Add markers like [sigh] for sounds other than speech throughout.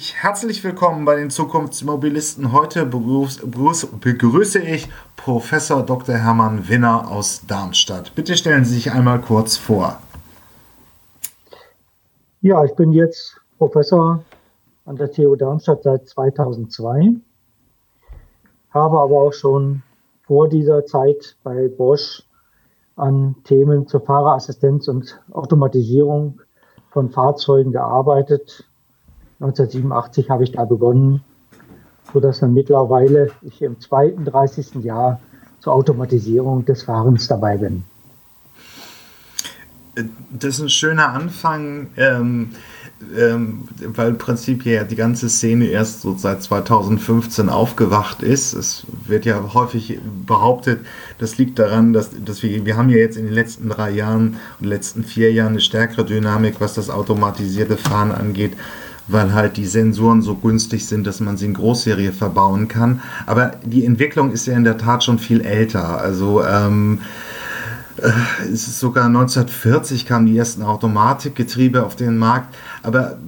Herzlich willkommen bei den Zukunftsmobilisten. Heute begrüße ich Professor Dr. Hermann Winner aus Darmstadt. Bitte stellen Sie sich einmal kurz vor. Ja, ich bin jetzt Professor an der TU Darmstadt seit 2002, habe aber auch schon vor dieser Zeit bei Bosch an Themen zur Fahrerassistenz und Automatisierung von Fahrzeugen gearbeitet 1987 habe ich da begonnen, sodass dann mittlerweile ich im zweiten, 30. Jahr zur Automatisierung des Fahrens dabei bin. Das ist ein schöner Anfang, ähm, ähm, weil im Prinzip ja die ganze Szene erst so seit 2015 aufgewacht ist. Es wird ja häufig behauptet, das liegt daran, dass, dass wir, wir haben ja jetzt in den letzten drei Jahren und letzten vier Jahren eine stärkere Dynamik, was das automatisierte Fahren angeht weil halt die Sensoren so günstig sind, dass man sie in Großserie verbauen kann. Aber die Entwicklung ist ja in der Tat schon viel älter. Also ähm, äh, es ist sogar 1940 kamen die ersten Automatikgetriebe auf den Markt. Aber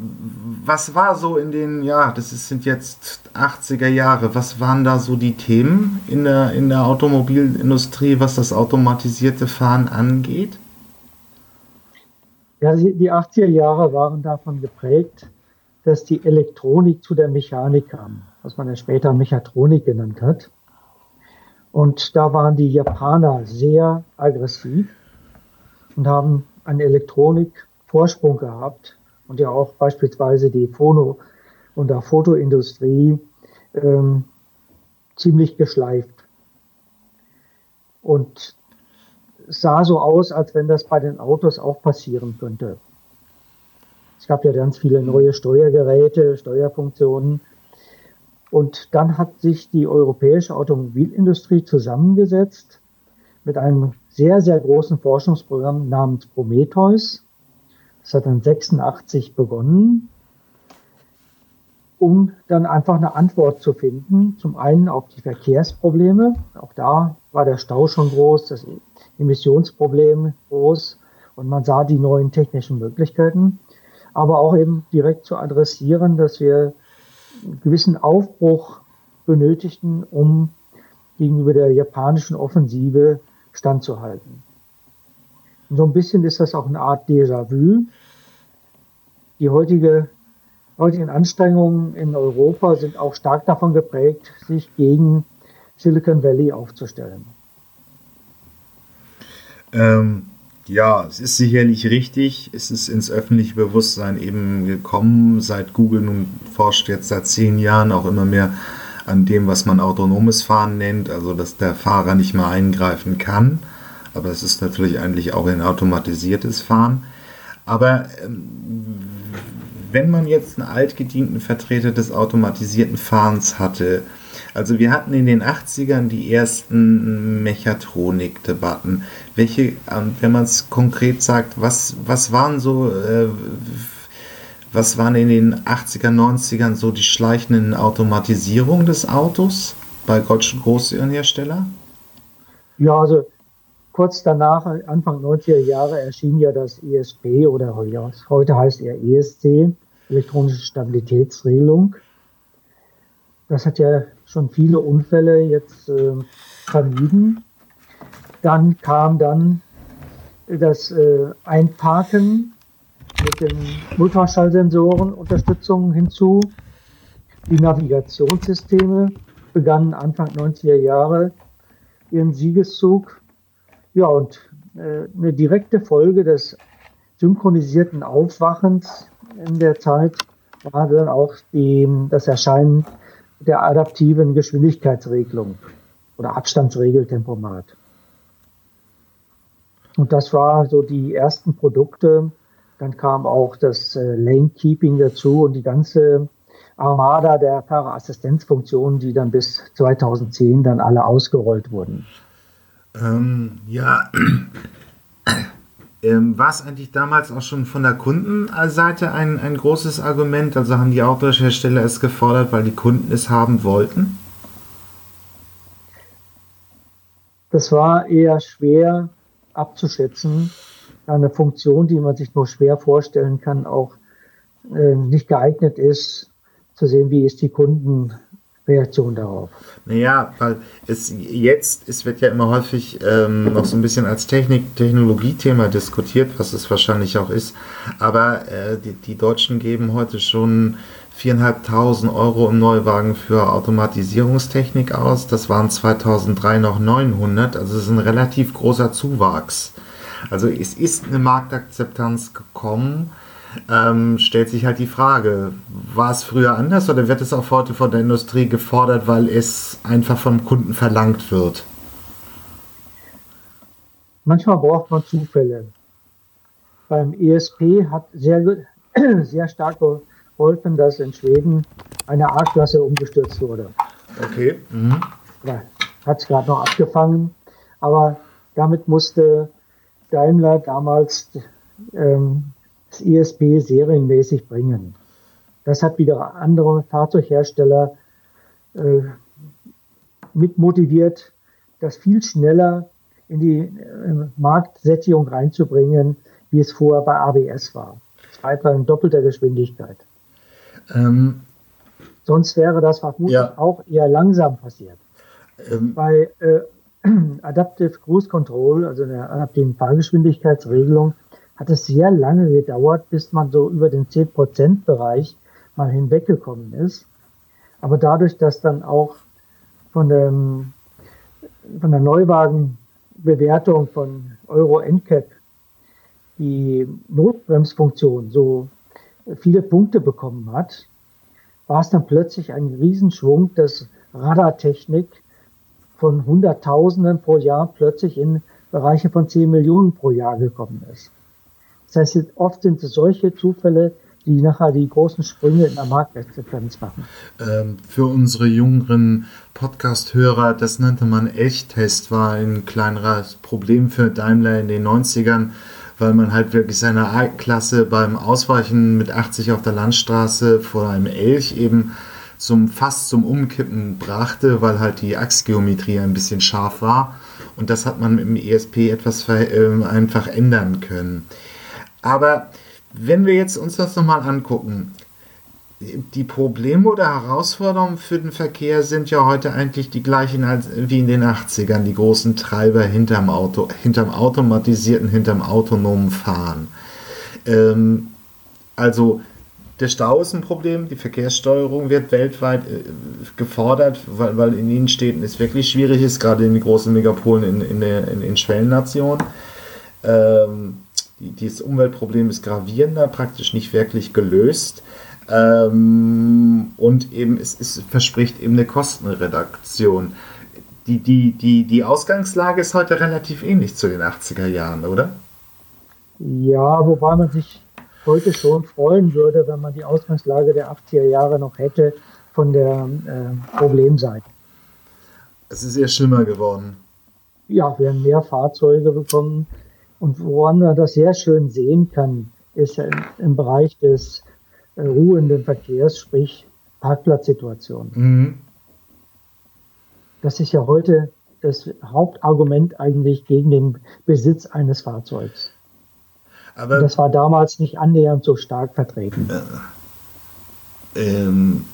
was war so in den, ja, das ist, sind jetzt 80er Jahre, was waren da so die Themen in der, in der Automobilindustrie, was das automatisierte Fahren angeht? Ja, die 80er Jahre waren davon geprägt, dass die Elektronik zu der Mechanik kam, was man ja später Mechatronik genannt hat. Und da waren die Japaner sehr aggressiv und haben einen Elektronikvorsprung gehabt und ja auch beispielsweise die Phono- und der Fotoindustrie ähm, ziemlich geschleift. Und es sah so aus, als wenn das bei den Autos auch passieren könnte. Es gab ja ganz viele neue Steuergeräte, Steuerfunktionen. Und dann hat sich die europäische Automobilindustrie zusammengesetzt mit einem sehr, sehr großen Forschungsprogramm namens Prometheus. Das hat dann 86 begonnen, um dann einfach eine Antwort zu finden. Zum einen auf die Verkehrsprobleme. Auch da war der Stau schon groß, das Emissionsproblem groß und man sah die neuen technischen Möglichkeiten aber auch eben direkt zu adressieren, dass wir einen gewissen Aufbruch benötigten, um gegenüber der japanischen Offensive standzuhalten. Und so ein bisschen ist das auch eine Art Déjà-vu. Die heutige, heutigen Anstrengungen in Europa sind auch stark davon geprägt, sich gegen Silicon Valley aufzustellen. Ähm, ja, es ist sicherlich richtig. Es ist ins öffentliche Bewusstsein eben gekommen. Seit Google nun forscht jetzt seit zehn Jahren auch immer mehr an dem, was man autonomes Fahren nennt, also dass der Fahrer nicht mehr eingreifen kann. Aber es ist natürlich eigentlich auch ein automatisiertes Fahren. Aber ähm, wenn man jetzt einen altgedienten Vertreter des automatisierten Fahrens hatte, also wir hatten in den 80ern die ersten Mechatronik-Debatten. Welche, ähm, wenn man es konkret sagt, was, was waren so, äh, was waren in den 80er, 90ern so die schleichenden Automatisierungen des Autos bei deutschen Großherstellern? Ja, also kurz danach, Anfang 90er Jahre, erschien ja das ESP oder heute heißt er ESC, elektronische Stabilitätsregelung. Das hat ja schon viele Unfälle jetzt äh, vermieden. Dann kam dann das äh, Einparken mit den Ultraschallsensoren Unterstützung hinzu. Die Navigationssysteme begannen Anfang 90er Jahre ihren Siegeszug. Ja, und äh, eine direkte Folge des synchronisierten Aufwachens in der Zeit war dann auch die, das Erscheinen der adaptiven Geschwindigkeitsregelung oder Abstandsregeltempomat. Und das war so die ersten Produkte. Dann kam auch das äh, Lane Keeping dazu und die ganze Armada der Fahrerassistenzfunktionen, die dann bis 2010 dann alle ausgerollt wurden. Ähm, ja, [clears throat] ähm, war es eigentlich damals auch schon von der Kundenseite ein, ein großes Argument? Also haben die Autohersteller es gefordert, weil die Kunden es haben wollten? Das war eher schwer abzuschätzen. Eine Funktion, die man sich nur schwer vorstellen kann, auch äh, nicht geeignet ist, zu sehen, wie ist die Kundenreaktion darauf. Naja, weil es jetzt, es wird ja immer häufig ähm, noch so ein bisschen als Technik, Technologiethema diskutiert, was es wahrscheinlich auch ist. Aber äh, die, die Deutschen geben heute schon 4.500 Euro im Neuwagen für Automatisierungstechnik aus. Das waren 2003 noch 900, also es ist ein relativ großer Zuwachs. Also es ist eine Marktakzeptanz gekommen. Ähm, stellt sich halt die Frage, war es früher anders oder wird es auch heute von der Industrie gefordert, weil es einfach vom Kunden verlangt wird? Manchmal braucht man Zufälle. Beim ESP hat sehr, [clears throat] sehr stark geholfen, dass in Schweden eine A-Klasse umgestürzt wurde. Okay. Mhm. Ja, hat es gerade noch abgefangen, aber damit musste Daimler damals ähm, das ISP serienmäßig bringen. Das hat wieder andere Fahrzeughersteller äh, mit motiviert, das viel schneller in die äh, Marktsättigung reinzubringen, wie es vorher bei ABS war. Drei in doppelter Geschwindigkeit. Ähm, Sonst wäre das vermutlich ja. auch eher langsam passiert. Ähm, bei äh, [clears throat] Adaptive Cruise Control, also der adaptiven Fahrgeschwindigkeitsregelung, hat es sehr lange gedauert, bis man so über den 10%-Bereich mal hinweggekommen ist. Aber dadurch, dass dann auch von, dem, von der Neuwagenbewertung von Euro NCAP die Notbremsfunktion so viele Punkte bekommen hat, war es dann plötzlich ein Riesenschwung, dass Radartechnik von Hunderttausenden pro Jahr plötzlich in Bereiche von 10 Millionen pro Jahr gekommen ist. Das heißt, oft sind es solche Zufälle, die nachher die großen Sprünge in der Marktakzeptanz machen. Ähm, für unsere jüngeren Podcast-Hörer, das nannte man Elchtest, war ein kleineres Problem für Daimler in den 90ern, weil man halt wirklich seine A-Klasse beim Ausweichen mit 80 auf der Landstraße vor einem Elch eben zum fast zum Umkippen brachte, weil halt die Achsgeometrie ein bisschen scharf war. Und das hat man im ESP etwas äh, einfach ändern können. Aber wenn wir jetzt uns das nochmal angucken, die Probleme oder Herausforderungen für den Verkehr sind ja heute eigentlich die gleichen wie in den 80ern, die großen Treiber hinterm Auto, hinterm automatisierten, hinterm autonomen Fahren. Ähm, also der Stau ist ein Problem, die Verkehrssteuerung wird weltweit äh, gefordert, weil, weil in den Städten es wirklich schwierig ist, gerade in den großen Megapolen in, in, der, in, in Schwellennationen. Ähm, dieses Umweltproblem ist gravierender, praktisch nicht wirklich gelöst. Ähm, und eben es, es verspricht eben eine Kostenreduktion. Die, die, die, die Ausgangslage ist heute relativ ähnlich zu den 80er Jahren, oder? Ja, wobei man sich heute schon freuen würde, wenn man die Ausgangslage der 80er Jahre noch hätte von der äh, Problemseite. Es ist eher schlimmer geworden. Ja, wir haben mehr Fahrzeuge bekommen. Und woran man das sehr schön sehen kann, ist ja im, im Bereich des äh, ruhenden Verkehrs, sprich Parkplatzsituation. Mhm. Das ist ja heute das Hauptargument eigentlich gegen den Besitz eines Fahrzeugs. Aber Und das war damals nicht annähernd so stark vertreten. Äh, ähm,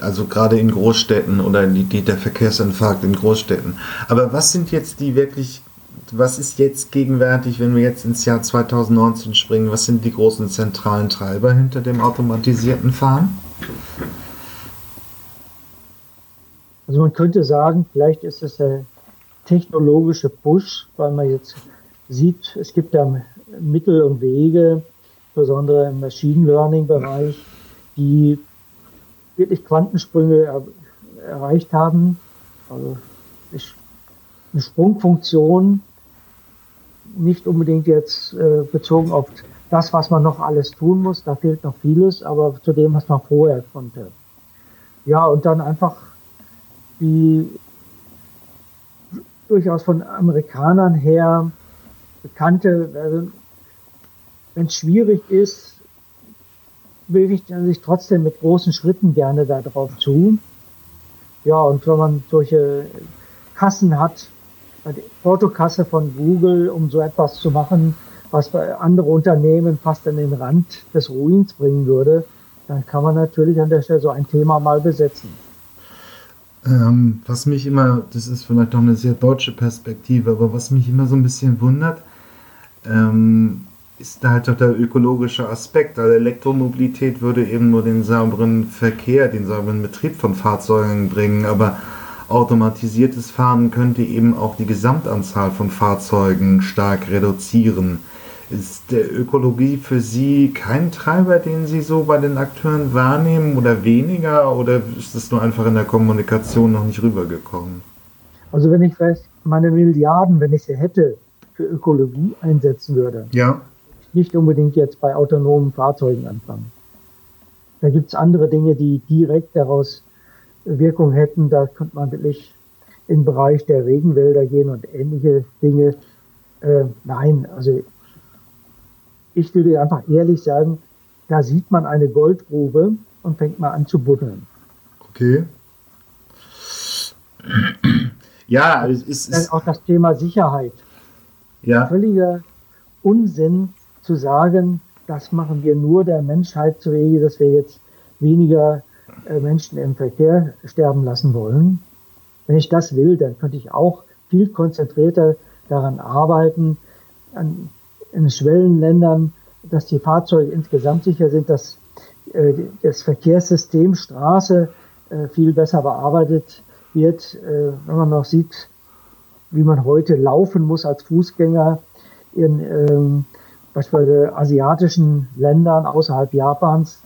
also gerade in Großstädten oder die, die, der Verkehrsinfarkt in Großstädten. Aber was sind jetzt die wirklich, was ist jetzt gegenwärtig, wenn wir jetzt ins Jahr 2019 springen, was sind die großen zentralen Treiber hinter dem automatisierten Fahren? Also man könnte sagen, vielleicht ist es der technologische Push, weil man jetzt sieht, es gibt da Mittel und Wege, besonders im Machine Learning Bereich, die wirklich Quantensprünge er, erreicht haben. Also eine Sprungfunktion, nicht unbedingt jetzt äh, bezogen auf das, was man noch alles tun muss, da fehlt noch vieles, aber zu dem, was man vorher konnte. Ja, und dann einfach die durchaus von Amerikanern her bekannte, also wenn es schwierig ist, bewegt man sich trotzdem mit großen Schritten gerne darauf zu. Ja, und wenn man solche Kassen hat, die Portokasse von Google, um so etwas zu machen, was bei andere Unternehmen fast an den Rand des Ruins bringen würde, dann kann man natürlich an der Stelle so ein Thema mal besetzen. Ähm, was mich immer, das ist vielleicht auch eine sehr deutsche Perspektive, aber was mich immer so ein bisschen wundert, ähm, ist da halt doch der ökologische Aspekt. Also Elektromobilität würde eben nur den sauberen Verkehr, den sauberen Betrieb von Fahrzeugen bringen, aber automatisiertes Fahren könnte eben auch die Gesamtanzahl von Fahrzeugen stark reduzieren. Ist der Ökologie für Sie kein Treiber, den Sie so bei den Akteuren wahrnehmen oder weniger? Oder ist es nur einfach in der Kommunikation noch nicht rübergekommen? Also wenn ich vielleicht meine Milliarden, wenn ich sie hätte, für Ökologie einsetzen würde, ja. nicht unbedingt jetzt bei autonomen Fahrzeugen anfangen. Da gibt es andere Dinge, die direkt daraus Wirkung hätten. Da könnte man wirklich in den Bereich der Regenwälder gehen und ähnliche Dinge. Äh, nein, also ich würde einfach ehrlich sagen, da sieht man eine Goldgrube und fängt mal an zu buddeln. Okay. Ja, es ist. Dann auch das Thema Sicherheit. Ja. Völliger Unsinn zu sagen, das machen wir nur der Menschheit zu Wege, dass wir jetzt weniger Menschen im Verkehr sterben lassen wollen. Wenn ich das will, dann könnte ich auch viel konzentrierter daran arbeiten, an in Schwellenländern, dass die Fahrzeuge insgesamt sicher sind, dass äh, das Verkehrssystem Straße äh, viel besser bearbeitet wird. Äh, wenn man noch sieht, wie man heute laufen muss als Fußgänger in ähm, beispielsweise asiatischen Ländern außerhalb Japans,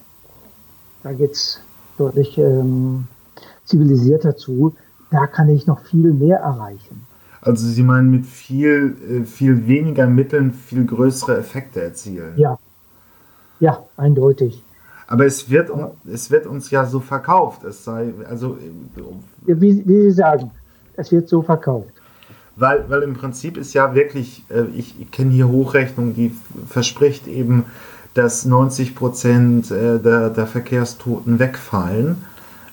da geht's deutlich ähm, zivilisierter zu. Da kann ich noch viel mehr erreichen. Also Sie meinen mit viel, äh, viel weniger Mitteln viel größere Effekte erzielen? Ja, ja, eindeutig. Aber es wird, es wird uns ja so verkauft. Es sei, also, wie, wie Sie sagen, es wird so verkauft. Weil, weil im Prinzip ist ja wirklich, äh, ich, ich kenne hier Hochrechnung, die verspricht eben, dass 90 Prozent äh, der, der Verkehrstoten wegfallen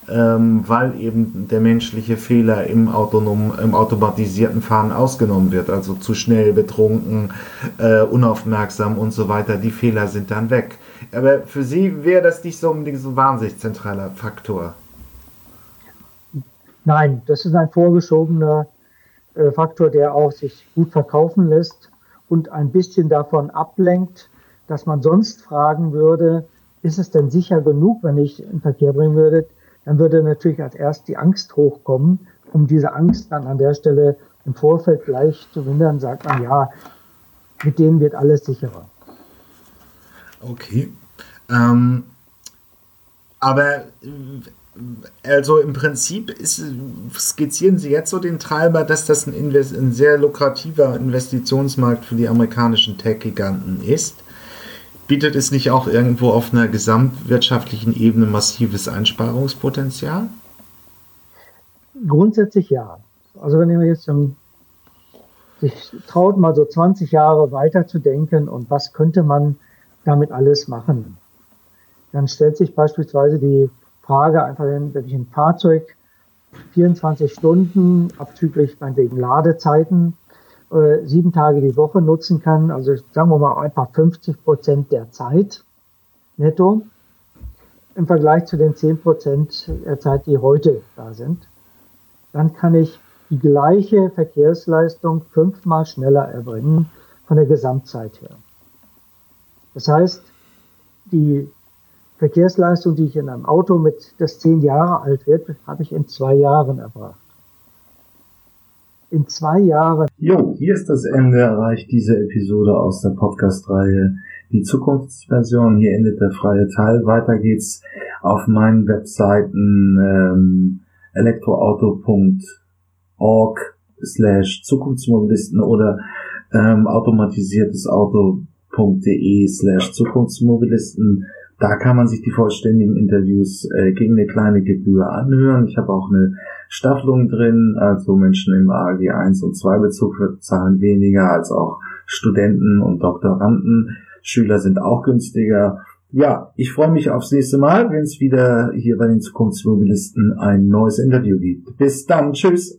ähm, weil eben der menschliche Fehler im autonomen, im automatisierten Fahren ausgenommen wird. Also zu schnell, betrunken, äh, unaufmerksam und so weiter. Die Fehler sind dann weg. Aber für Sie wäre das nicht so unbedingt so ein wahnsinnig zentraler Faktor. Nein, das ist ein vorgeschobener äh, Faktor, der auch sich gut verkaufen lässt und ein bisschen davon ablenkt, dass man sonst fragen würde, ist es denn sicher genug, wenn ich in Verkehr bringen würde? dann würde natürlich als erst die Angst hochkommen. Um diese Angst dann an der Stelle im Vorfeld gleich zu mindern, sagt man, ja, mit denen wird alles sicherer. Okay. Ähm, aber also im Prinzip ist, skizzieren Sie jetzt so den Treiber, dass das ein, ein sehr lukrativer Investitionsmarkt für die amerikanischen Tech-Giganten ist bietet es nicht auch irgendwo auf einer gesamtwirtschaftlichen Ebene massives Einsparungspotenzial? Grundsätzlich ja. Also wenn ihr jetzt um, sich traut, mal so 20 Jahre weiter zu denken und was könnte man damit alles machen, dann stellt sich beispielsweise die Frage einfach, wenn ich ein Fahrzeug 24 Stunden abzüglich meinetwegen Ladezeiten äh, sieben Tage die Woche nutzen kann, also sagen wir mal einfach 50 Prozent der Zeit netto im Vergleich zu den 10 Prozent der Zeit, die heute da sind, dann kann ich die gleiche Verkehrsleistung fünfmal schneller erbringen von der Gesamtzeit her. Das heißt, die Verkehrsleistung, die ich in einem Auto mit, das zehn Jahre alt wird, habe ich in zwei Jahren erbracht in zwei Jahren. Jo, hier ist das Ende erreicht diese Episode aus der Podcast-Reihe Die Zukunftsversion. Hier endet der freie Teil. Weiter geht's auf meinen Webseiten ähm, elektroauto.org slash Zukunftsmobilisten oder ähm, automatisiertes Auto.de slash Zukunftsmobilisten. Da kann man sich die vollständigen Interviews äh, gegen eine kleine Gebühr anhören. Ich habe auch eine Staffelung drin, also Menschen im AG 1 und 2 Bezug zahlen weniger als auch Studenten und Doktoranden. Schüler sind auch günstiger. Ja, ich freue mich aufs nächste Mal, wenn es wieder hier bei den Zukunftsmobilisten ein neues Interview gibt. Bis dann, tschüss.